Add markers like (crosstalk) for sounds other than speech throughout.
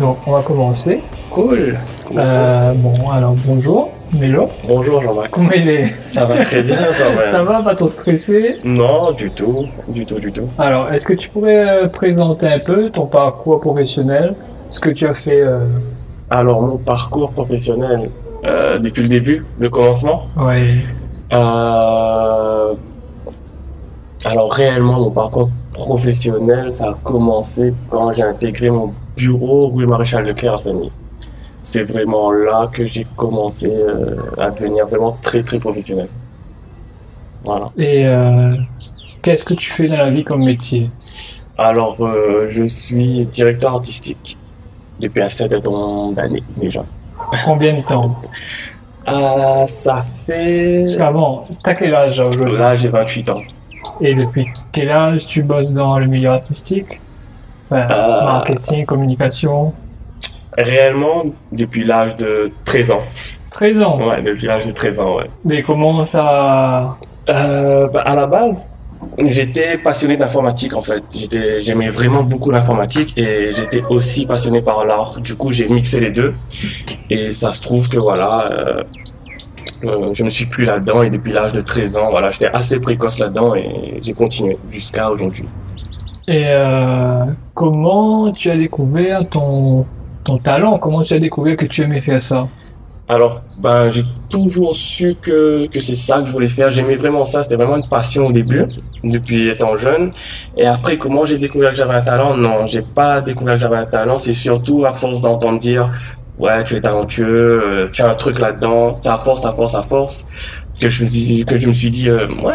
Donc, on va commencer. Cool. Comment ça Euh, bon, alors bonjour, Mélo. Bonjour Jean-Max. Comment il est Ça va très bien (laughs) toi-même. Ça va, pas trop stressé Non, du tout, du tout, du tout. Alors, est-ce que tu pourrais euh, présenter un peu ton parcours professionnel Ce que tu as fait euh... Alors mon parcours professionnel, euh, depuis le début, le commencement. Ouais. Euh, alors réellement mon parcours professionnel, ça a commencé quand j'ai intégré mon bureau rue Maréchal Leclerc à Saint-Denis. C'est vraiment là que j'ai commencé euh, à devenir vraiment très très professionnel. Voilà. Et euh, qu'est-ce que tu fais dans la vie comme métier? Alors, euh, je suis directeur artistique depuis un certain nombre d'années déjà. Combien de temps? (laughs) Euh, ça fait... Qu'avant, t'as quel âge aujourd'hui? Là, j'ai 28 ans. Et depuis quel âge tu bosses dans le milieu artistique? Enfin, Euh. Marketing, communication Réellement, depuis l'âge de 13 ans. 13 ans Ouais, depuis l'âge de 13 ans, ouais. Mais comment ça... Euh, bah, à la base, j'étais passionné d'informatique en fait. J'étais, j'aimais vraiment beaucoup l'informatique et j'étais aussi passionné par l'art. Du coup, j'ai mixé les deux et ça se trouve que voilà, euh, euh, je ne suis plus là-dedans et depuis l'âge de 13 ans, voilà, j'étais assez précoce là-dedans et j'ai continué jusqu'à aujourd'hui. Et euh, comment tu as découvert ton, ton talent? Comment tu as découvert que tu aimais faire ça? Alors, ben, j'ai toujours su que, que c'est ça que je voulais faire. J'aimais vraiment ça. C'était vraiment une passion au début, depuis étant jeune. Et après, comment j'ai découvert que j'avais un talent? Non, j'ai pas découvert que j'avais un talent. C'est surtout à force d'entendre dire, ouais, tu es talentueux, euh, tu as un truc là-dedans. C'est à force, à force, à force que je me que je me suis dit, euh, ouais,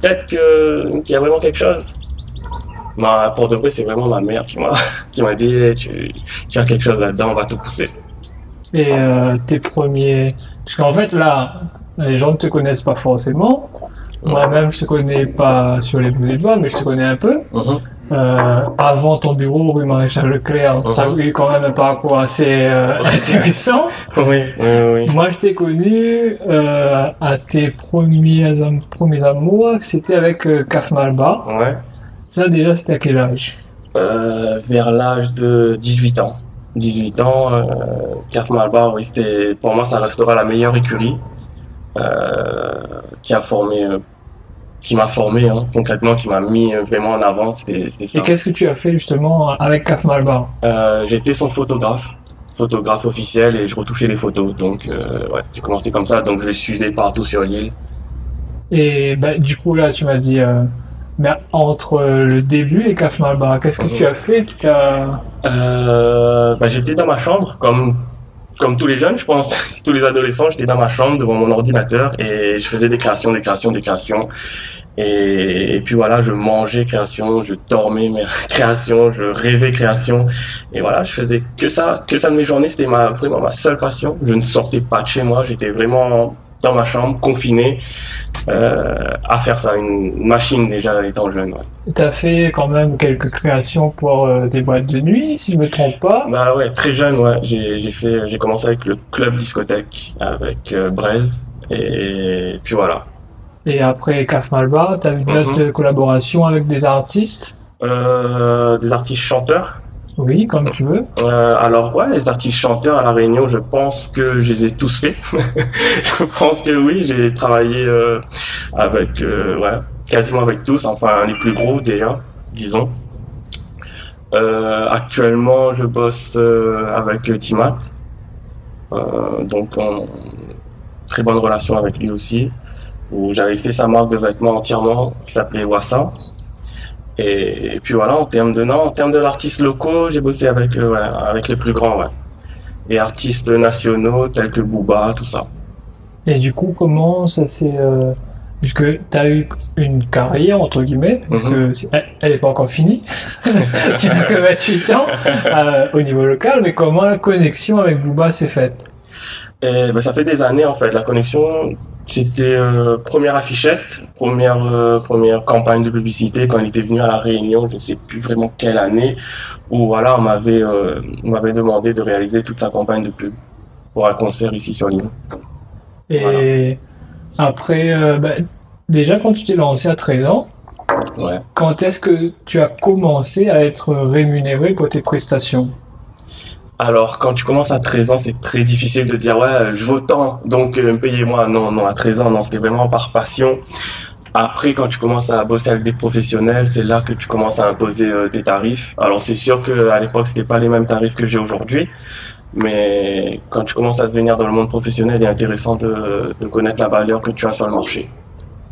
peut-être qu'il y a vraiment quelque chose. Mais pour de vrai, c'est vraiment ma mère qui m'a, (laughs) qui m'a dit, tu, tu as quelque chose là-dedans, on va te pousser. Et euh, tes premiers... Parce qu'en fait, là, les gens ne te connaissent pas forcément. Moi-même, je te connais pas sur les bouts des doigts, mais je te connais un peu. Mhm. Euh, avant ton bureau, rue Maréchal Leclerc, Mhm. tu as eu quand même un parcours assez euh, intéressant. (laughs) Oui, oui, oui. Moi, je t'ai connu euh, à tes premiers, premiers amours, c'était avec Caf Malba. Ouais. Ça, déjà, c'était à quel âge Euh, vers l'âge de 18 ans. 18 ans, euh, Caf Malbar, oui, c'était, pour moi, ça restera la meilleure écurie, euh, qui a formé, euh, qui m'a formé, hein, concrètement, qui m'a mis vraiment en avant, c'était, ça. Et qu'est-ce que tu as fait justement avec Caf Malba Euh, j'étais son photographe, photographe officiel, et je retouchais les photos, donc, euh, ouais, j'ai commencé comme ça, donc je le suivais partout sur l'île. Et bah, du coup, là, tu m'as dit, euh, mais entre euh, le début et Caf Malba, qu'est-ce que tu as fait? Euh, bah, j'étais dans ma chambre, comme, comme tous les jeunes, je pense, (laughs) tous les adolescents, j'étais dans ma chambre devant mon ordinateur et je faisais des créations, des créations, des créations. Et, et puis voilà, je mangeais création, je dormais mes (laughs) créations, je rêvais création. Et voilà, je faisais que ça, que ça de mes journées, c'était ma, vraiment ma seule passion. Je ne sortais pas de chez moi, j'étais vraiment dans ma chambre, confiné, euh, à faire ça, une machine déjà étant jeune. ouais. T'as fait quand même quelques créations pour euh, des boîtes de nuit, si je me trompe pas. Bah ouais, très jeune, ouais. J'ai, j'ai fait, j'ai commencé avec le club discothèque avec euh, Braise et puis voilà. Et après Caf Malba, t'as eu Mhm. d'autres collaborations avec des artistes? Euh, des artistes chanteurs. Oui, comme tu veux. Euh, alors ouais, les artistes chanteurs à la Réunion, je pense que je les ai tous faits. (laughs) je pense que oui, j'ai travaillé euh, avec, euh, ouais, quasiment avec tous, enfin les plus gros déjà, disons. Euh, actuellement, je bosse euh, avec Timat, euh, donc on, très bonne relation avec lui aussi. Où j'avais fait sa marque de vêtements entièrement qui s'appelait Wassa. Et, et puis voilà, en termes de non, en termes de l'artiste locaux, j'ai bossé avec euh, ouais, avec les plus grands, ouais. Et artistes nationaux tels que Booba, tout ça. Et du coup, comment ça s'est... Euh... Puisque t'as eu une carrière, entre guillemets, Mhm. elle- elle n'est pas encore finie, (laughs) tu n'as que 28 ans euh, au niveau local, mais comment la connexion avec Booba s'est faite? Et ben, ça fait des années en fait. La connexion, c'était euh, première affichette, première euh, première campagne de publicité quand il était venu à la Réunion. Je ne sais plus vraiment quelle année. Où voilà, on m'avait euh, on m'avait demandé de réaliser toute sa campagne de pub pour un concert ici sur l'île. Et Voilà. après, bah, déjà quand tu t'es lancé à 13 ans, Ouais. quand est-ce que tu as commencé à être rémunéré pour tes prestations? Alors, quand tu commences à 13 ans, c'est très difficile de dire, ouais, je vaux tant, donc euh, payez-moi. Non, non, à 13 ans, non, c'était vraiment par passion. Après, quand tu commences à bosser avec des professionnels, c'est là que tu commences à imposer euh, tes tarifs. Alors, c'est sûr que à l'époque, c'était pas les mêmes tarifs que j'ai aujourd'hui. Mais quand tu commences à devenir dans le monde professionnel, il est intéressant de, de connaître la valeur que tu as sur le marché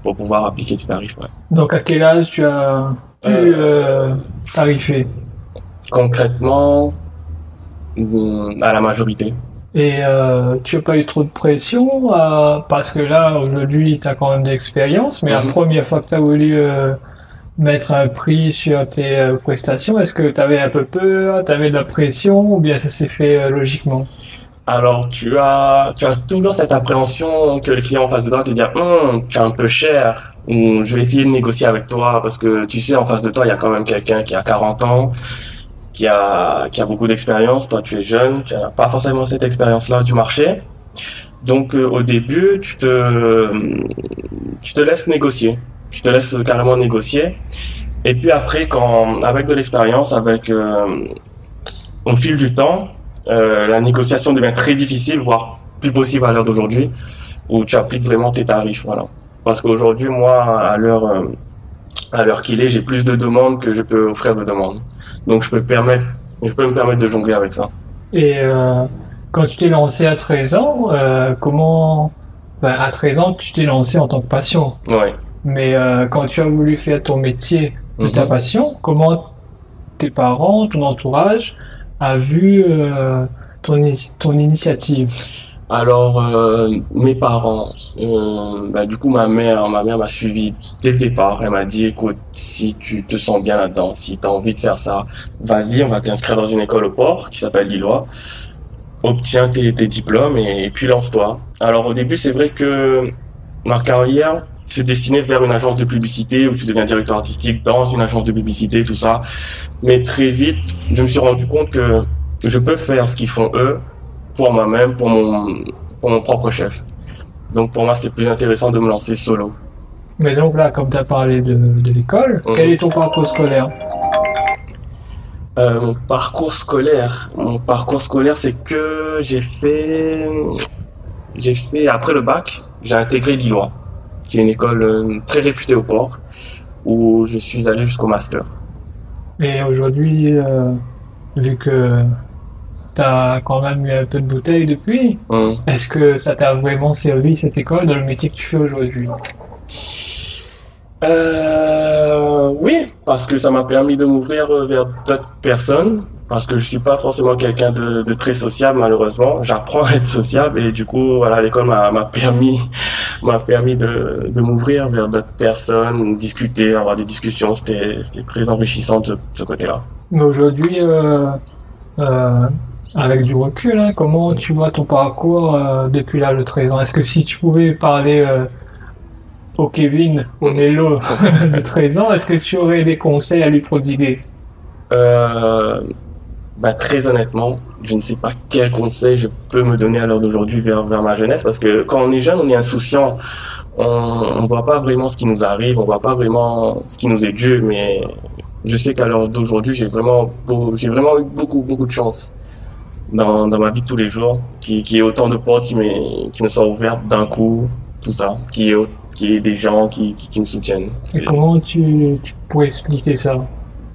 pour pouvoir appliquer tes tarifs. Ouais. Donc, à quel âge tu as pu Euh. euh, tarifer Concrètement, à la majorité. Et euh, tu n'as pas eu trop de pression euh, parce que là, aujourd'hui, tu as quand même de l'expérience, mais la Mhm. première fois que tu as voulu euh, mettre un prix sur tes euh, prestations, est-ce que tu avais un peu peur, tu avais de la pression ou bien ça s'est fait euh, logiquement? Alors, tu as, tu as toujours cette appréhension que le client en face de toi te dit, Hum, tu es un peu cher, ou je vais essayer de négocier avec toi, parce que tu sais, en face de toi, il y a quand même quelqu'un qui a 40 ans, qui a, qui a beaucoup d'expérience. Toi, tu es jeune, tu n'as pas forcément cette expérience-là du marché. Donc, euh, au début, tu te, tu te laisses négocier. Tu te laisses carrément négocier. Et puis après, quand, avec de l'expérience, avec, euh, au fil du temps, euh, la négociation devient très difficile, voire plus possible à l'heure d'aujourd'hui, où tu appliques vraiment tes tarifs, voilà. Parce qu'aujourd'hui, moi, à l'heure, euh, à l'heure qu'il est, j'ai plus de demandes que je peux offrir de demandes. Donc, je peux permettre, je peux me permettre de jongler avec ça. Et euh, quand tu t'es lancé à 13 ans, euh, comment... ben, à 13 ans, tu t'es lancé en tant que patient. Ouais. Mais euh, quand tu as voulu faire ton métier de ta Mhm. passion, comment tes parents, ton entourage a vu ton, ton initiative? Alors, euh, mes parents, euh, bah, du coup, ma mère, ma mère m'a suivi dès le départ. Elle m'a dit, écoute, si tu te sens bien là-dedans, si tu as envie de faire ça, vas-y, on va t'inscrire dans une école au port qui s'appelle Lillois. Obtiens tes, tes diplômes et, puis lance-toi. Alors, au début, c'est vrai que ma carrière se destinait vers une agence de publicité où tu deviens directeur artistique dans une agence de publicité, tout ça. Mais très vite, je me suis rendu compte que je peux faire ce qu'ils font eux pour moi-même, pour mon, pour mon propre chef. Donc pour moi, c'était plus intéressant de me lancer solo. Mais donc là, comme tu as parlé de, de l'école, Mhm. quel est ton parcours scolaire? Euh, mon parcours scolaire, mon parcours scolaire, c'est que j'ai fait, j'ai fait après le bac, j'ai intégré Lillois, qui est une école euh, très réputée au port, où je suis allé jusqu'au master. Et aujourd'hui, euh, vu que tu as quand même eu un peu de bouteille depuis, Hum. est-ce que ça t'a vraiment servi cette école dans le métier que tu fais aujourd'hui? Euh, oui, parce que ça m'a permis de m'ouvrir euh, vers d'autres personnes. Parce que je suis pas forcément quelqu'un de, de très sociable, malheureusement. J'apprends à être sociable et du coup, voilà, l'école m'a permis, (laughs) m'a permis de, de m'ouvrir vers d'autres personnes, discuter, avoir des discussions. C'était, c'était très enrichissant de ce, ce côté-là. Mais aujourd'hui, euh, euh, avec du recul, hein, comment tu vois ton parcours euh, depuis là, le 13 ans? Est-ce que si tu pouvais parler euh, au Kevin, au Mélo (laughs) de 13 ans, est-ce que tu aurais des conseils à lui prodiguer? Euh, bah, très honnêtement, je ne sais pas quel conseil je peux me donner à l'heure d'aujourd'hui vers, vers ma jeunesse parce que quand on est jeune, on est insouciant. On, on voit pas vraiment ce qui nous arrive, on voit pas vraiment ce qui nous est dû, mais je sais qu'à l'heure d'aujourd'hui, j'ai vraiment, beau- vraiment eu beaucoup, beaucoup de chance dans, dans ma vie de tous les jours, qui, qui ait autant de portes qui, qui me sont ouvertes d'un coup, tout ça, qui est, qui est des gens qui, qui, qui me soutiennent. Et comment tu, tu pourrais expliquer ça?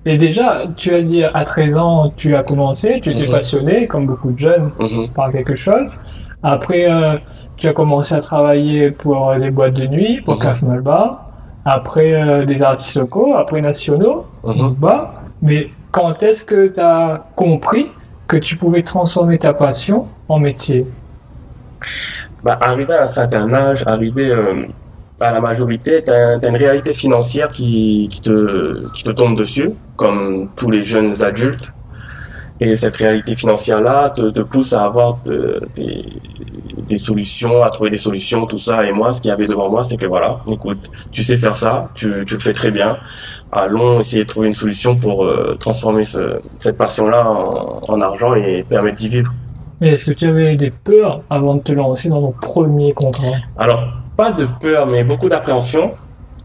Et déjà, tu as dit à 13 ans, tu as commencé, tu étais Mhm. passionné, comme beaucoup de jeunes, Mhm. par quelque chose. Après, euh, tu as commencé à travailler pour des boîtes de nuit, pour. Caf Malba. Après, euh, des artistes locaux, après nationaux, Mhm. bas. Mais quand est-ce que tu as compris que tu pouvais transformer ta passion en métier Bah, arrivé à un certain âge, arrivé euh, à la majorité, tu as, une réalité financière qui, te, qui te tombe dessus, comme tous les jeunes adultes. Et cette réalité financière-là te, pousse à avoir de- des, des solutions, à trouver des solutions, tout ça. Et moi, ce qu'il y avait devant moi, c'est que voilà, écoute, tu sais faire ça, tu, tu le fais très bien. Allons essayer de trouver une solution pour euh, transformer ce, cette passion-là en, en argent et permettre d'y vivre. Est-ce que tu avais des peurs avant de te lancer dans ton premier contrat? Alors, pas de peur, mais beaucoup d'appréhension.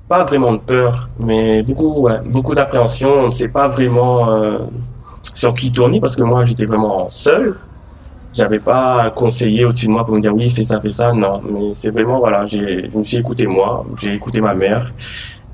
Pas vraiment de peur, mais beaucoup, ouais, beaucoup d'appréhension. On ne sait pas vraiment euh, sur qui tourner parce que moi, j'étais vraiment seul. J'avais pas un conseiller au-dessus de moi pour me dire oui, fais ça, fais ça. Non, mais c'est vraiment voilà, je me suis écouté moi, j'ai écouté ma mère,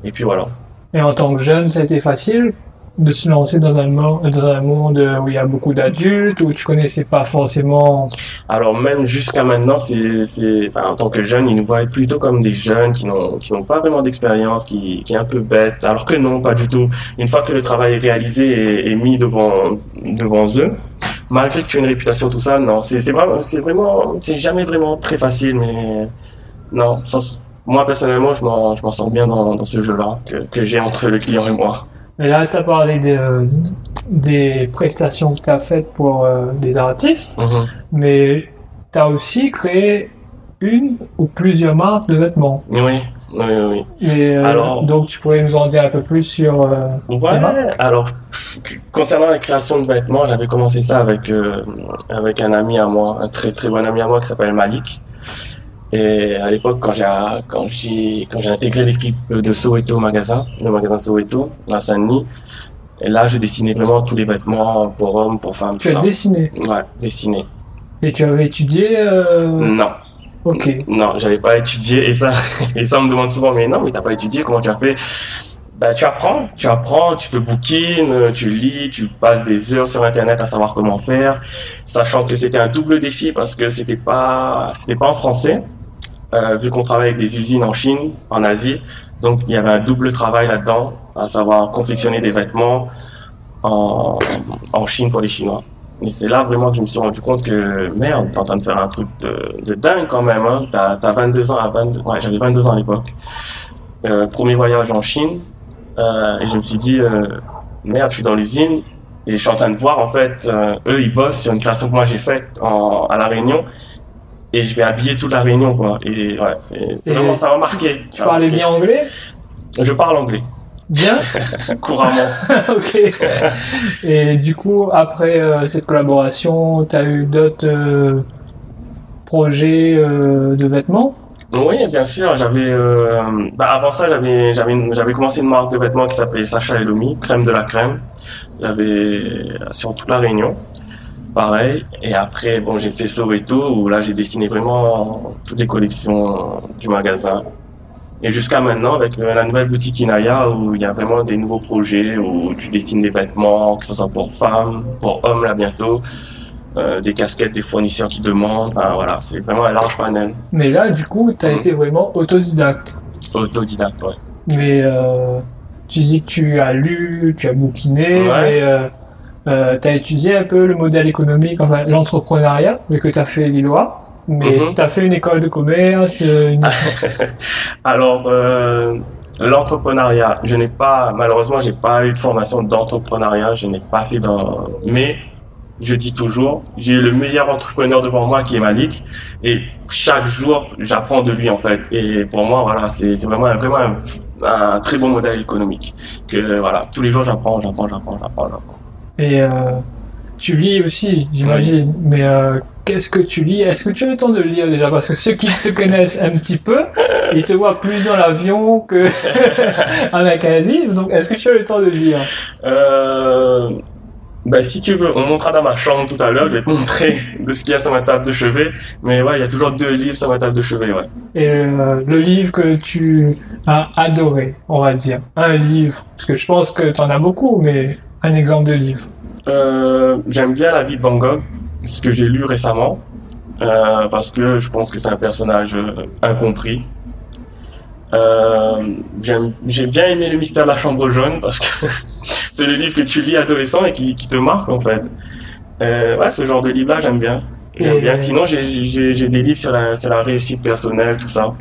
et puis voilà. Et en tant que jeune, ça a été facile de se lancer dans un monde, où il y a beaucoup d'adultes, où tu connaissais pas forcément. Alors même jusqu'à maintenant, c'est, en tant que jeune, ils nous voient plutôt comme des jeunes qui n'ont, pas vraiment d'expérience, qui, qui est un peu bête. Alors que non, pas du tout. Une fois que le travail est réalisé et, mis devant, devant eux, malgré que tu aies une réputation, tout ça, non, c'est, c'est vraiment, c'est vraiment, c'est jamais vraiment très facile, mais non, sans- moi personnellement, je m'en, je m'en sors bien dans, dans ce jeu-là que, que j'ai entre le client et moi. Et là, tu as parlé de, des prestations que tu as faites pour euh, des artistes, Mhm. mais tu as aussi créé une ou plusieurs marques de vêtements. Oui, oui, oui, oui. Et, euh, Alors- donc, tu pourrais nous en dire un peu plus sur euh, ces marques? Ouais, alors concernant la création de vêtements, j'avais commencé ça avec avec un ami à moi, un très très bon ami à moi qui s'appelle Malik. Et à l'époque, quand j'ai quand j'ai quand j'ai intégré l'équipe de Soweto magasin, le magasin Soweto à Saint-Denis, et là, je dessinais vraiment tous les vêtements pour hommes, pour femmes, Tu as dessiné. Ouais, dessiné. Et tu avais étudié. euh, Non, Ok. non, j'avais pas étudié et ça, (laughs) et ça on me demande souvent, mais non, mais t'as pas étudié, comment tu as fait? Bah, tu apprends, tu apprends, tu te bouquines, tu lis, tu passes des heures sur Internet à savoir comment faire, sachant que c'était un double défi parce que c'était pas, c'était pas en français, euh, vu qu'on travaille avec des usines en Chine, en Asie, donc il y avait un double travail là-dedans, à savoir confectionner des vêtements en, en Chine pour les Chinois. Et c'est là vraiment que je me suis rendu compte que merde, t'es en train de faire un truc de, dingue quand même. Hein. T'as, t'as 22 ans à 22, ouais, j'avais 22 ans à l'époque. Euh, premier voyage en Chine, euh, et je me suis dit merde, je suis dans l'usine et je suis en train de voir en fait, eux ils bossent sur une création que moi j'ai faite à la Réunion et je vais habiller toute la Réunion quoi. Et ouais, c'est, vraiment ça m'a marqué. Tu Ça parlais bien anglais? Je parle anglais Bien? (laughs) Couramment. (laughs) Ok. Et du coup, après euh, cette collaboration, tu as eu d'autres euh, projets euh, de vêtements? Oui, bien sûr. J'avais, euh, bah, avant ça, j'avais, j'avais commencé une marque de vêtements qui s'appelait Sacha et Lomi, crème de la crème. J'avais sur toute la Réunion, pareil. Et après, bon, j'ai fait Soweto où là, j'ai dessiné vraiment toutes les collections du magasin. Et jusqu'à maintenant, avec la nouvelle boutique Inaya, où il y a vraiment des nouveaux projets, où tu dessines des vêtements, que ce soit pour femmes, pour hommes là bientôt, euh, des casquettes des fournisseurs qui demandent. Enfin voilà, c'est vraiment un large panel. Mais là, du coup, tu as Mhm. été vraiment autodidacte. Autodidacte, ouais. Mais euh, tu dis que tu as lu, tu as bouquiné, Ouais. mais euh, euh, tu as étudié un peu le modèle économique, enfin l'entrepreneuriat, vu que tu as fait Lillois. Mais tu as fait une école de commerce, une... (laughs) Alors, euh, l'entrepreneuriat, je n'ai pas, malheureusement, j'ai pas eu de formation d'entrepreneuriat, je n'ai pas fait dans, mais je dis toujours, j'ai le meilleur entrepreneur devant moi qui est Malik, et chaque jour, j'apprends de lui, en fait. Et pour moi, voilà, c'est vraiment, vraiment un, un très bon modèle économique. Que, voilà, tous les jours, j'apprends, j'apprends, j'apprends, j'apprends, j'apprends. Et euh, tu lis aussi, j'imagine. Mais euh, qu'est-ce que tu lis? Est-ce que tu as le temps de lire déjà? Parce que ceux qui te connaissent un petit peu, ils te voient plus dans l'avion que avec un livre. Donc, est-ce que tu as le temps de lire? Euh, ben, si tu veux, on montrera dans ma chambre tout à l'heure, je vais te (laughs) montrer de ce qu'il y a sur ma table de chevet. Mais ouais, il y a toujours deux livres sur ma table de chevet, ouais. Et euh, le livre que tu as adoré, on va dire. Un livre. Parce que je pense que tu en as beaucoup, mais un exemple de livre. Euh, j'aime bien la vie de Van Gogh, ce que j'ai lu récemment, euh, parce que je pense que c'est un personnage incompris. J'ai bien aimé le mystère de la chambre jaune parce que (laughs) c'est le livre que tu lis adolescent et qui, qui te marque en fait. Euh, ouais, ce genre de livre-là, j'aime bien. J'aime bien. Sinon, j'ai des livres sur la, sur la réussite personnelle, tout ça.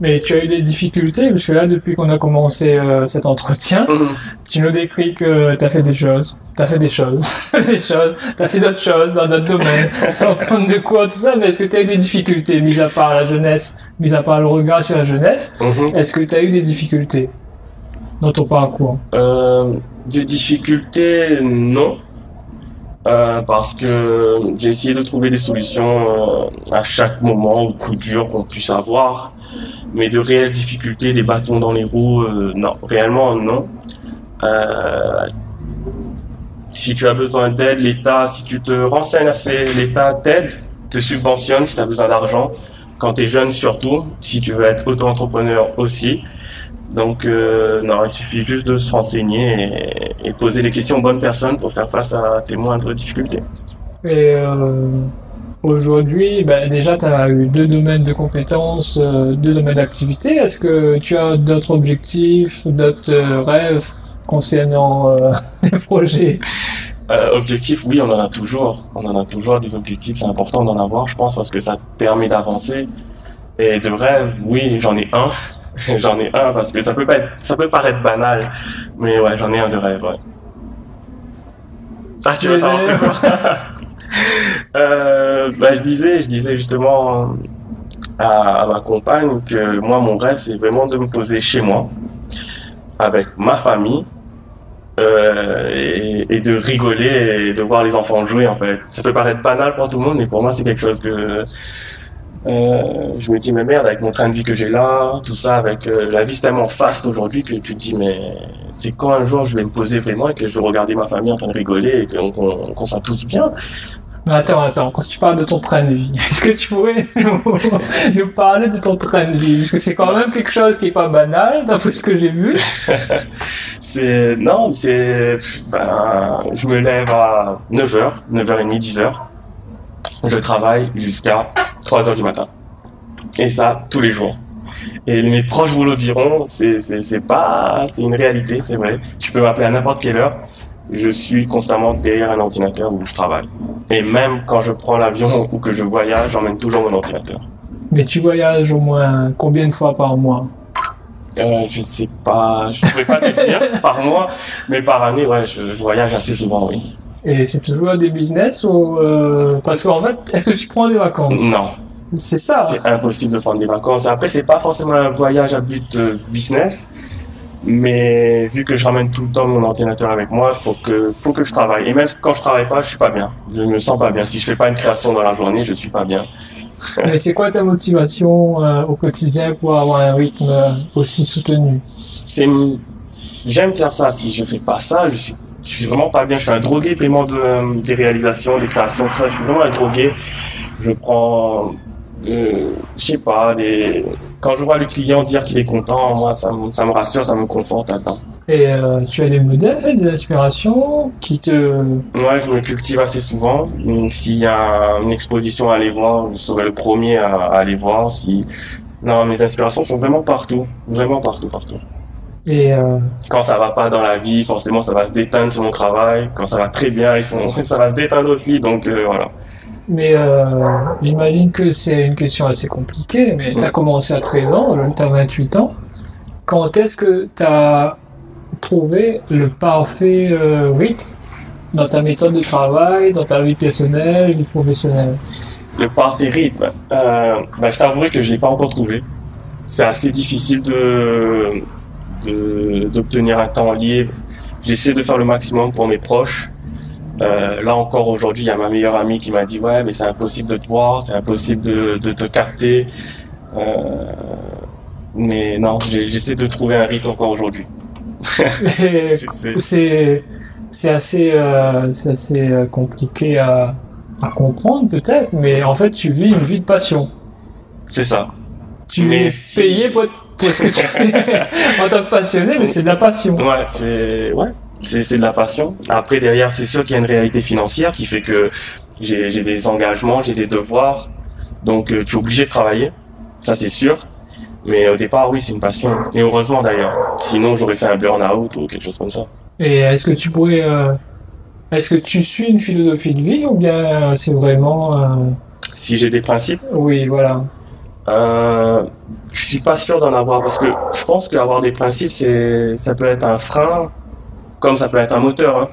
Mais tu as eu des difficultés, parce que là, depuis qu'on a commencé euh, cet entretien, Mhm. tu nous décris que tu as fait des choses. Tu as fait des choses. (laughs) des choses. Tu as fait d'autres choses dans d'autres domaines. (laughs) sans prendre de quoi, tout ça. Mais est-ce que tu as eu des difficultés, mis à part la jeunesse, mis à part le regard sur la jeunesse? Mhm. Est-ce que tu as eu des difficultés? Dans ton parcours de difficultés, non. Euh, parce que j'ai essayé de trouver des solutions euh, à chaque moment ou coup dur qu'on puisse avoir. Mais de réelles difficultés, des bâtons dans les roues, euh, non. Réellement, non. Si tu as besoin d'aide, l'État, si tu te renseignes assez, l'État t'aide, te subventionne si tu as besoin d'argent. Quand tu es jeune surtout, si tu veux être auto-entrepreneur aussi. Donc euh, non, il suffit juste de se renseigner et, et, poser les questions aux bonnes personnes pour faire face à tes moindres difficultés. Et euh, aujourd'hui, ben, déjà, tu as eu deux domaines de compétences, euh, deux domaines d'activité. Est-ce que tu as d'autres objectifs, d'autres rêves concernant euh, (laughs) les projets? Euh, objectifs, oui, on en a toujours. On en a toujours des objectifs. C'est important d'en avoir, je pense, parce que ça te permet d'avancer. Et de rêve, oui, j'en ai un. (laughs) j'en ai un parce que ça peut pas être, ça peut paraître banal, mais ouais, j'en ai un de rêve, ouais. Ah, tu veux savoir c'est quoi? (laughs) Euh, bah, je disais, je disais justement à, ma compagne que moi, mon rêve, c'est vraiment de me poser chez moi avec ma famille euh, et, de rigoler et de voir les enfants jouer en fait. Ça peut paraître banal pour tout le monde, mais pour moi c'est quelque chose que euh, je me dis mais merde avec mon train de vie que j'ai là, tout ça avec euh, la vie c'est tellement faste aujourd'hui que tu te dis mais c'est quand un jour je vais me poser vraiment et que je vais regarder ma famille en train de rigoler et qu'on qu qu soit tous bien? Mais attends, attends, quand tu parles de ton train de vie, (laughs) est-ce que tu pourrais nous, parler de ton train de vie? Parce que c'est quand même quelque chose qui est pas banal, d'après ce que j'ai vu. (laughs) c'est, non, c'est, ben, je me lève à 9h, 9h30, 10h. Je travaille jusqu'à 3h du matin. Et ça, tous les jours. Et mes proches vous le diront, c'est, pas, c'est une réalité, c'est vrai. Tu peux m'appeler à n'importe quelle heure je suis constamment derrière un ordinateur où je travaille. Et même quand je prends l'avion (laughs) ou que je voyage, j'emmène toujours mon ordinateur. Mais tu voyages au moins combien de fois par mois? Euh, Je ne sais pas, je ne pourrais pas te dire (laughs) par mois, mais par année, ouais, je, je voyage assez souvent, oui. Et c'est toujours des business ou euh, parce qu'en fait, est-ce que tu prends des vacances? Non. C'est ça. C'est impossible de prendre des vacances. Après, c'est pas forcément un voyage à but business mais vu que je ramène tout le temps mon ordinateur avec moi, faut que faut que je travaille. Et même quand je travaille pas, je suis pas bien. Je me sens pas bien. Si je fais pas une création dans la journée, je suis pas bien. (laughs) Mais c'est quoi ta motivation euh, au quotidien pour avoir un rythme euh, aussi soutenu? C'est j'aime faire ça. Si je fais pas ça, je suis je suis vraiment pas bien. Je suis un drogué vraiment de des réalisations, des créations. Je suis vraiment un drogué. Je prends euh, je sais pas, quand je vois le client dire qu'il est content, moi, ça, me, ça me rassure, ça me conforte là-dedans. Et euh, tu as des modèles, des inspirations qui te... Ouais, je me cultive assez souvent. S'il y a une exposition à aller voir, je serai le premier à, à aller voir. Si... Non, mes inspirations sont vraiment partout, vraiment partout, partout. Et euh... Quand ça va pas dans la vie, forcément, ça va se déteindre sur mon travail. Quand ça va très bien, ils sont... (laughs) ça va se déteindre aussi, donc euh, voilà. Mais euh, j'imagine que c'est une question assez compliquée, mais tu as commencé à 13 ans, tu as 28 ans. Quand est-ce que tu as trouvé le parfait rythme dans ta méthode de travail, dans ta vie personnelle, vie professionnelle? Le parfait rythme, bah, je t'avouerai que je l'ai pas encore trouvé. C'est assez difficile de d'obtenir un temps libre. J'essaie de faire le maximum pour mes proches, euh, là encore aujourd'hui, il y a ma meilleure amie qui m'a dit ouais, mais c'est impossible de te voir, c'est impossible de, de, te capter. Euh, mais non, j'essaie de trouver un rythme encore aujourd'hui. (laughs) (laughs) c'est c'est assez euh, c'est assez compliqué à, à comprendre peut-être, mais en fait tu vis une vie de passion. C'est ça. Tu mais es si... payé pour, pour ce que tu fais (laughs) en tant que passionné, mais c'est de la passion. Ouais, c'est ouais c'est de la passion. Après, derrière, c'est sûr qu'il y a une réalité financière qui fait que j'ai des engagements, j'ai des devoirs. Donc, euh, tu es obligé de travailler. Ça, c'est sûr. Mais au départ, oui, c'est une passion. Et heureusement, d'ailleurs. Sinon, j'aurais fait un burn-out ou quelque chose comme ça. Et est-ce que tu pourrais... Euh... Est-ce que tu suis une philosophie de vie ou bien euh, c'est vraiment... Euh... Si j'ai des principes? Oui, voilà. Euh, je suis pas sûr d'en avoir parce que je pense qu'avoir des principes, c'est, ça peut être un frein comme ça peut être un moteur. Hein.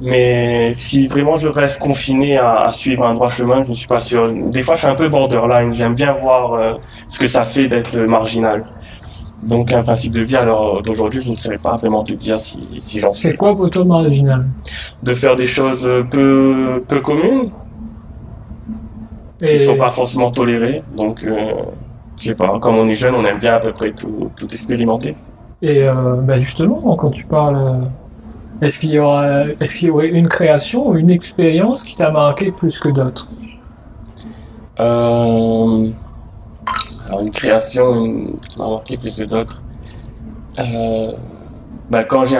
Mais si vraiment je reste confiné à, à, suivre un droit chemin, je ne suis pas sûr. Des fois, je suis un peu borderline. J'aime bien voir euh, ce que ça fait d'être marginal. Donc, un principe de vie, alors d'aujourd'hui, je ne saurais pas vraiment te dire si, si j'en suis. C'est quoi pour toi marginal? De faire des choses peu, peu communes, Et... qui ne sont pas forcément tolérées. Donc, euh, je sais pas, comme on est jeune, on aime bien à peu près tout, tout expérimenter. Et euh, bah justement, quand tu parles est-ce qu'il y aura, est-ce qu'il y aurait une création ou une expérience qui t'a marqué plus que d'autres? Euh, Alors une création une- qui m'a marqué plus que d'autres. Euh, ben, quand j'ai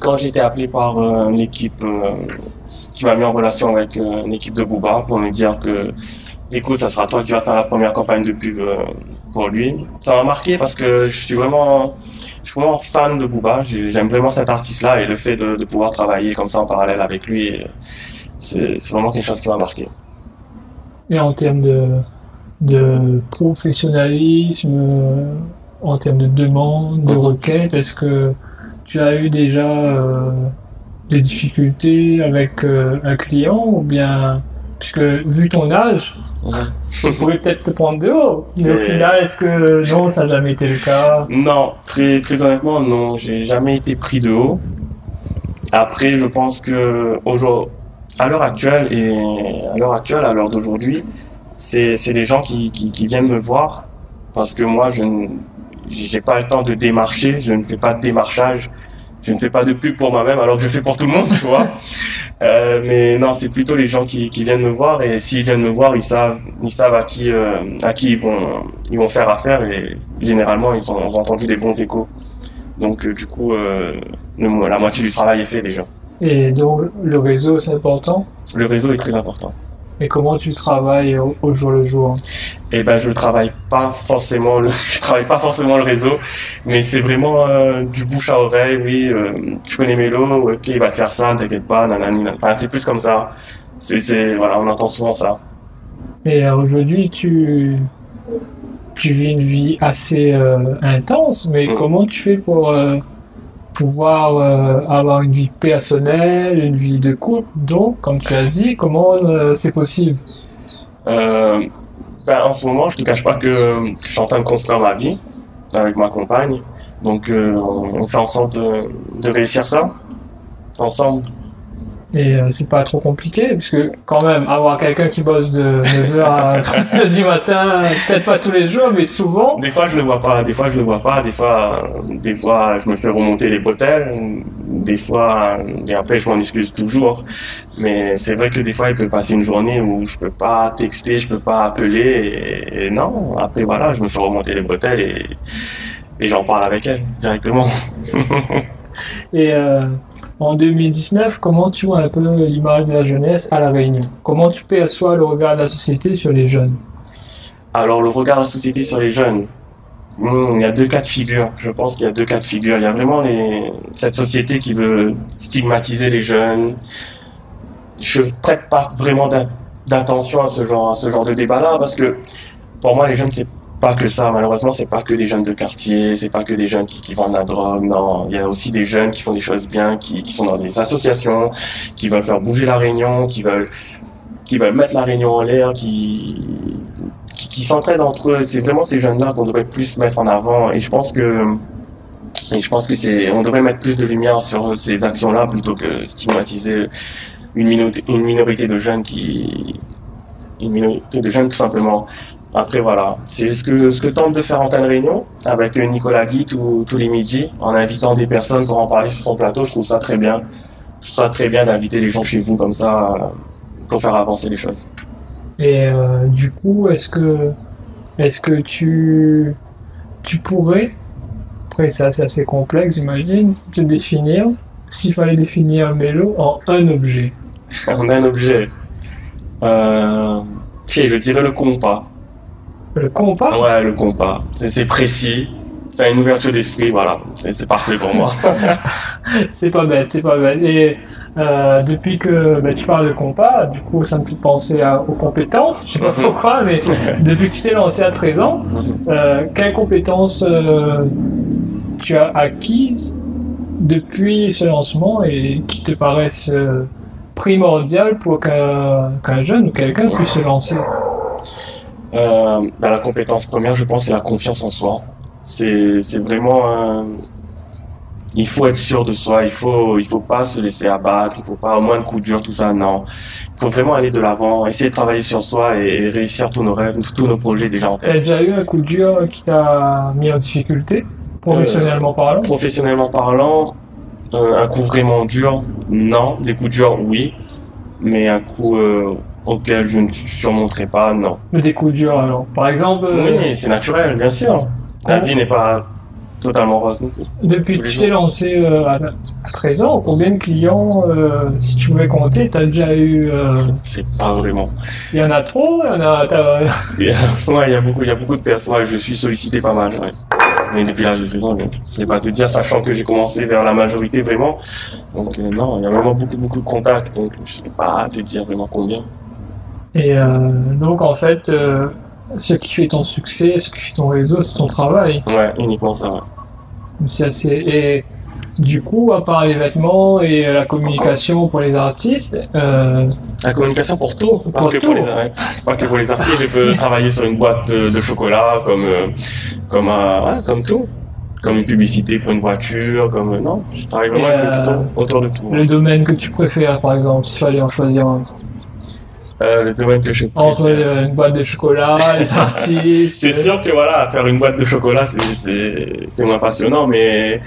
quand j'ai été appelé par euh, une équipe euh, qui m'a mis en relation avec euh, une équipe de Booba pour me dire que écoute ça sera toi qui vas faire la première campagne de pub euh, pour lui. Ça m'a marqué parce que je suis vraiment je suis vraiment fan de Booba. J'ai- j'aime vraiment cet artiste là et le fait de, de pouvoir travailler comme ça en parallèle avec lui c'est vraiment quelque chose qui m'a marqué. Et en termes de, de professionnalisme, en termes de demande, de Mhm. requête, est-ce que tu as eu déjà euh, des difficultés avec euh, un client ou bien, puisque vu ton âge, il pourrait peut-être te prendre de haut, mais au final, est-ce que non, ça n'a jamais été le cas? Non, très, très honnêtement, non. J'ai jamais été pris de haut. Après, je pense que aujourd'hui, à l'heure actuelle et à l'heure actuelle, à l'heure d'aujourd'hui, c'est les gens qui, qui, qui viennent me voir parce que moi, je ne j'ai pas le temps de démarcher, je ne fais pas de démarchage, je ne fais pas de pub pour moi-même alors que je fais pour tout le monde, tu vois. Euh, mais non, c'est plutôt les gens qui, viennent me voir et s'ils viennent me voir, ils savent ils savent à qui euh, à qui ils vont ils vont faire affaire et généralement ils ont, entendu des bons échos. Donc euh, du coup, la moitié du travail est fait déjà. Et donc, le réseau, c'est important? Le réseau est très important. Et comment tu travailles au, au jour le jour? Et ben je travaille pas forcément le (laughs) je travaille pas forcément le réseau, mais c'est vraiment euh, du bouche à oreille. Oui, euh, je connais Mélo, ok, il va te faire ça, t'inquiète pas, nanani. nanana. Enfin, c'est plus comme ça. C'est voilà, on entend souvent ça. Et euh, aujourd'hui, tu, tu vis une vie assez euh, intense, mais Mm. comment tu fais pour pouvoir euh, avoir une vie personnelle, une vie de couple Donc, comme tu as dit, comment euh, c'est possible? Euh, ben, en ce moment, je te cache pas que, je suis en train de construire ma vie avec ma compagne. Donc, on, fait en sorte de réussir ça ensemble. Et euh, c'est pas trop compliqué, puisque quand même, avoir quelqu'un qui bosse de 9h à (laughs) 3h du matin, peut-être pas tous les jours, mais souvent, Des fois, je le vois pas. Des fois, je le vois pas. Des fois, euh, des fois, je me fais remonter les bretelles. Des fois, et après, je m'en excuse toujours. Mais c'est vrai que des fois, il peut passer une journée où je peux pas texter, je peux pas appeler. Et, et non. Après, voilà, je me fais remonter les bretelles et, et j'en parle avec elle directement. Et euh, en 2019, comment tu vois un peu l'image de la jeunesse à La Réunion? Comment tu perçois le regard de la société sur les jeunes? Alors, le regard de la société sur les jeunes. Hmm, il y a deux cas de figure. Je pense qu'il y a deux cas de figure. Il y a vraiment cette société qui veut stigmatiser les jeunes. Je prête pas vraiment d'a- d'attention à ce genre de débat-là parce que pour moi, les jeunes, c'est pas que ça. Malheureusement, c'est pas que des jeunes de quartier, c'est pas que des jeunes qui, qui vendent la drogue. Non, il y a aussi des jeunes qui font des choses bien, qui, sont dans des associations, qui veulent faire bouger la Réunion, qui veulent, qui veulent mettre la Réunion en l'air, qui, qui, s'entraident entre eux. C'est vraiment ces jeunes-là qu'on devrait plus mettre en avant. Et je pense que, et je pense que c'est, on devrait mettre plus de lumière sur ces actions-là plutôt que stigmatiser une minorité de jeunes qui, une minorité de jeunes tout simplement. Après voilà, c'est ce que ce que tente de faire Antenne Réunion avec Nicolas Guy tous les midis en invitant des personnes pour en parler sur son plateau. Je trouve ça très bien. Je trouve ça très bien d'inviter les gens chez vous comme ça euh, pour faire avancer les choses. Et euh, du coup, est-ce que, est-ce que tu, tu pourrais, après ça c'est assez complexe j'imagine, te définir, s'il fallait définir un mélo en un objet? A un objet. Euh, tiens, je dirais le compas. Le compas Ouais, le compas. C'est précis. C'est une ouverture d'esprit, voilà. C'est parfait pour moi. (laughs) C'est pas bête, c'est pas bête. Et euh, depuis que bah, tu parles de compas, du coup ça me fait penser à- aux compétences, je sais pas pourquoi, mais (laughs) depuis que tu t'es lancé à 13 ans, euh, quelles compétences euh, tu as acquises depuis ce lancement et qui te paraissent euh, primordiales pour qu'un qu'un jeune ou quelqu'un puisse se lancer? Euh, bah, la compétence première, je pense, c'est la confiance en soi. C'est c'est vraiment un... Il faut être sûr de soi, il faut il faut pas se laisser abattre, il faut pas au moins de coup dur, tout ça, non. Il faut vraiment aller de l'avant, essayer de travailler sur soi et, et réussir tous nos rêves, tous nos projets déjà en tête. T'as déjà eu un coup dur qui t'a mis en difficulté, professionnellement parlant? Professionnellement parlant, Euh, un coup vraiment dur, non. Des coups durs, oui. Mais un coup euh, auquel je ne surmonterai pas, non. Des coups durs, alors. Par exemple, euh, Oui, c'est naturel, bien sûr. La vie n'est pas totalement rose depuis que tu t'es lancé euh, à, à 13 ans, combien de clients, euh, si tu pouvais compter, t'as déjà eu... euh, C'est pas vraiment. Il y en a trop, il y en a... (laughs) Il y a- ouais, il y a beaucoup, il y a beaucoup de personnes. Ouais, je suis sollicité pas mal. Ouais. Mais depuis l'âge de 13 ans, je ne sais pas te dire, sachant que j'ai commencé vers la majorité vraiment. Donc non, il y a vraiment beaucoup, beaucoup de contacts. Donc je sais pas te dire vraiment combien. Et euh, donc, en fait, euh, ce qui fait ton succès, ce qui fait ton réseau, c'est ton travail. Ouais, uniquement ça. ouais. C'est assez... Et du coup, à part les vêtements et la communication pour les artistes, euh, La communication pour tout, pas, Pour que, tout. Pour les, pas que pour les artistes. Je peux travailler sur une boîte de, de chocolat, comme, euh, comme, ouais, comme tout. Comme une publicité pour une voiture, comme, non, je travaille vraiment avec autour de tout. le domaine que tu préfères, par exemple, s'il fallait en choisir un. Euh, le domaine que je Entre euh, une boîte de chocolat, (laughs) les artistes... C'est sûr que voilà, faire une boîte de chocolat, c'est, c'est, moins passionnant, mais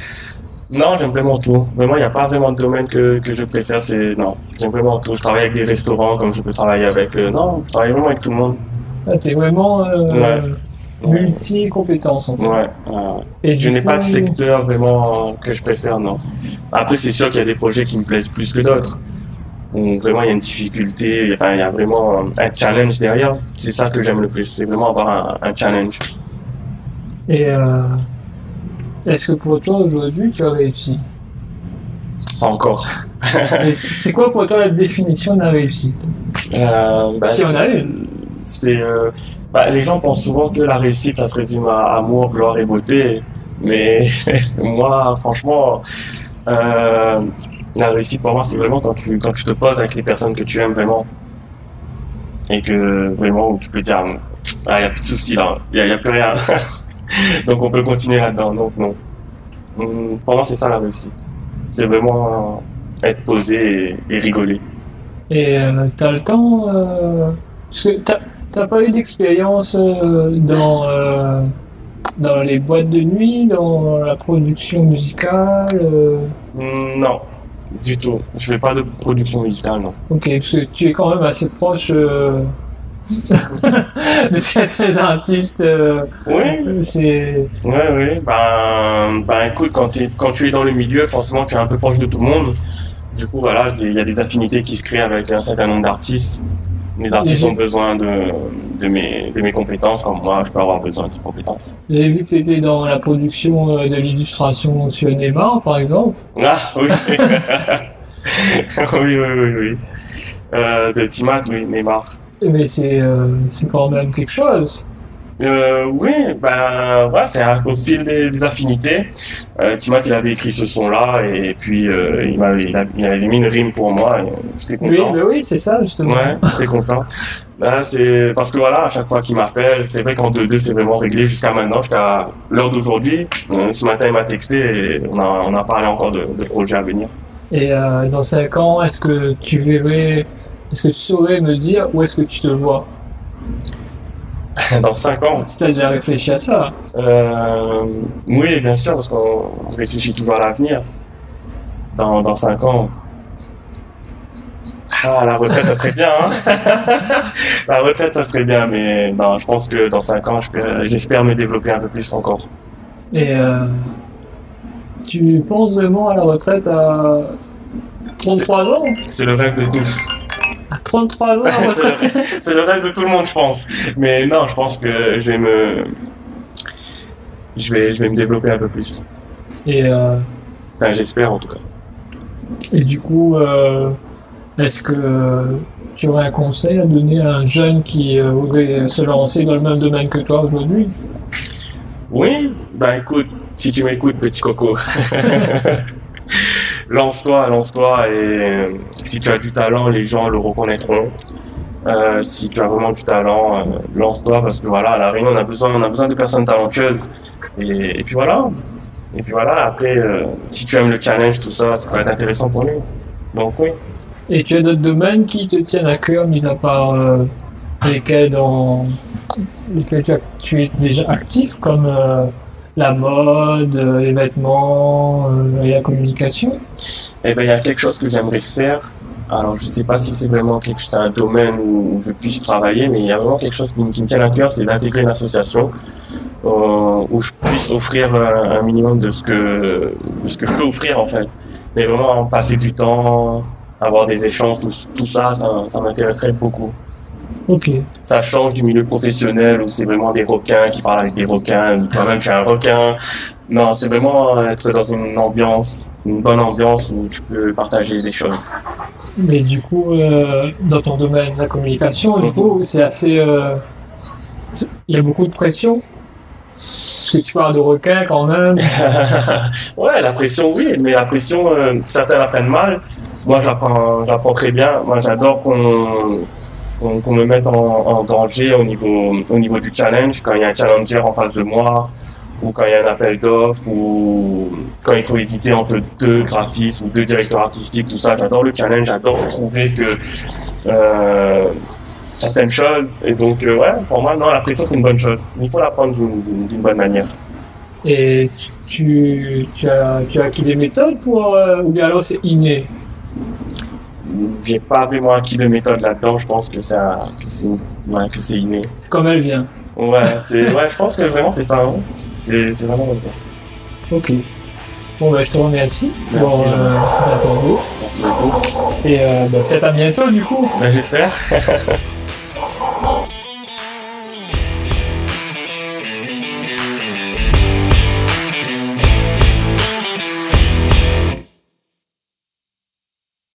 non, j'aime vraiment tout. Vraiment, il n'y a pas vraiment de domaine que, que je préfère, c'est, non, j'aime vraiment tout. Je travaille avec des restaurants comme je peux travailler avec, euh, non, je travaille vraiment avec tout le monde. Ah, T'es vraiment Ouais. multi-compétence, en fait. Ouais, ouais. Et Je n'ai pas de secteur vraiment que je préfère, non. Après, c'est sûr qu'il y a des projets qui me plaisent plus que d'autres. Où vraiment il y a une difficulté, enfin il y a vraiment un challenge derrière. C'est ça que j'aime le plus, c'est vraiment avoir un, un challenge. Et euh, est-ce que pour toi, aujourd'hui, tu as réussi? Encore. C'est quoi pour toi la définition de la réussite? Euh, bah, Si on a une. C'est, euh, bah, les gens pensent souvent que la réussite, ça se résume à amour, gloire et beauté. Mais (laughs) moi, franchement, euh, la réussite pour moi, c'est vraiment quand tu, quand tu te poses avec les personnes que tu aimes vraiment. Et que vraiment, tu peux dire, ah, y a plus de soucis là, y a, y a plus rien. (laughs) Donc on peut continuer là-dedans. Donc non. Hum, Pour moi, c'est ça la réussite. C'est vraiment euh, être posé et, et rigoler. Et euh, t'as le temps euh, Parce que t'as t'as pas eu d'expérience euh, dans, euh, dans les boîtes de nuit, dans la production musicale Hum, Non, du tout. Je fais pas de production musicale, non. Ok, parce que tu es quand même assez proche euh, (laughs) de certains artistes. euh, Oui, c'est oui, oui. Ben, ben écoute, quand, tu- quand tu es dans le milieu, forcément, tu es un peu proche de tout le monde. Du coup, voilà, il y a des affinités qui se créent avec un certain nombre d'artistes. Les artistes Mhm. ont besoin de, de, mes, de mes compétences, comme moi, je peux avoir besoin de ces compétences. J'ai vu que tu étais dans la production euh, de l'illustration sur Neymar, par exemple. Ah, (laughs) oui. oui, oui, oui, oui. Euh, de Timat, oui, Neymar. Mais c'est euh, c'est quand même quelque chose. Euh, oui, ben ouais, c'est au fil des, des affinités. Euh, Timat, il avait écrit ce son-là et puis euh, il m'avait il, il avait mis une rime pour moi. J'étais Oui, content. mais oui, c'est ça justement. Ouais, j'étais content. (laughs) Ben, c'est parce que voilà, à chaque fois qu'il m'appelle, c'est vrai qu'en 2-2, c'est vraiment réglé jusqu'à maintenant, jusqu'à l'heure d'aujourd'hui. Euh, ce matin, il m'a texté et on a, on a parlé encore de, de projets à venir. Et euh, dans 5 ans, est-ce que tu verrais, est-ce que tu saurais me dire où est-ce que tu te vois? (laughs) Dans 5 ans, Si tu as déjà réfléchi à ça. Euh, oui, bien sûr, parce qu'on on réfléchit toujours à l'avenir. Dans, dans 5 ans. Ah, la retraite, ça serait bien, hein (laughs) La retraite, ça serait bien, mais non, je pense que dans 5 ans, j'espère me développer un peu plus encore. Et euh, tu penses vraiment à la retraite à 33 ans? C'est le rêve de tous. À 33 ans C'est le, rêve de tout le monde, je pense. Mais non, je pense que je vais me... Je vais, je vais me développer un peu plus. Et, euh, Enfin, j'espère en tout cas. et du coup, euh, est-ce que euh, tu aurais un conseil à donner à un jeune qui euh, voudrait se lancer dans le même domaine que toi aujourd'hui? Oui, bah écoute, si tu m'écoutes, petit coco, (laughs) lance-toi, lance-toi, et euh, si tu as du talent, les gens le reconnaîtront. Euh, si tu as vraiment du talent, euh, lance-toi parce que voilà, à la Réunion, on a besoin, on a besoin de personnes talentueuses. Et, puis voilà. Et puis voilà. Après, si tu aimes le challenge, tout ça, ça peut être intéressant pour nous. Donc oui. Et tu as d'autres domaines qui te tiennent à cœur, mis à part lesquels dans lesquels tu, tu es déjà actif, comme la mode, euh, les vêtements euh, la communication Eh ben, il y a quelque chose que j'aimerais faire. Alors, je sais pas si c'est vraiment quelque un domaine où je puisse travailler, mais il y a vraiment quelque chose qui, me- tient à cœur, c'est d'intégrer une association euh, où je puisse offrir un, minimum de ce que je peux offrir en fait. Mais vraiment passer du temps, avoir des échanges, tout, ça, ça m'intéresserait beaucoup. Ça change du milieu professionnel où c'est vraiment des requins qui parlent avec des requins, ou toi-même tu es un requin. Non, c'est vraiment être dans une ambiance, une bonne ambiance où tu peux partager des choses. Mais du coup, euh, dans ton domaine, la communication, du coup, c'est assez. euh, Il y a beaucoup de pression? Parce que tu parles de requins quand même. (laughs) ouais, la pression, oui, mais la pression, euh, certains la prennent mal. Moi, j'apprends, j'apprends très bien. Moi, j'adore qu'on, qu'on, qu'on me mette en, danger au niveau, au niveau du challenge, quand il y a un challenger en face de moi, ou quand il y a un appel d'offres, ou quand il faut hésiter entre deux graphistes ou deux directeurs artistiques, tout ça. J'adore le challenge, j'adore prouver euh, certaines choses. Et donc, euh, ouais, pour moi, non, la pression, c'est une bonne chose. Il faut la prendre d'une bonne manière. Et tu, tu, as, tu as acquis des méthodes pour. euh, ou bien alors c'est inné? J'ai pas vraiment acquis de méthode là-dedans. Je pense que ça, que c'est, ouais, que c'est inné. C'est comme elle vient. Ouais, c'est, ouais, je pense que vraiment c'est ça. hein. C'est, c'est vraiment comme ça. Ok. Bon, bah, je te remercie Merci, pour euh, cette interview. Merci beaucoup. Et euh, bah, peut-être à bientôt du coup. Ben, j'espère. (laughs)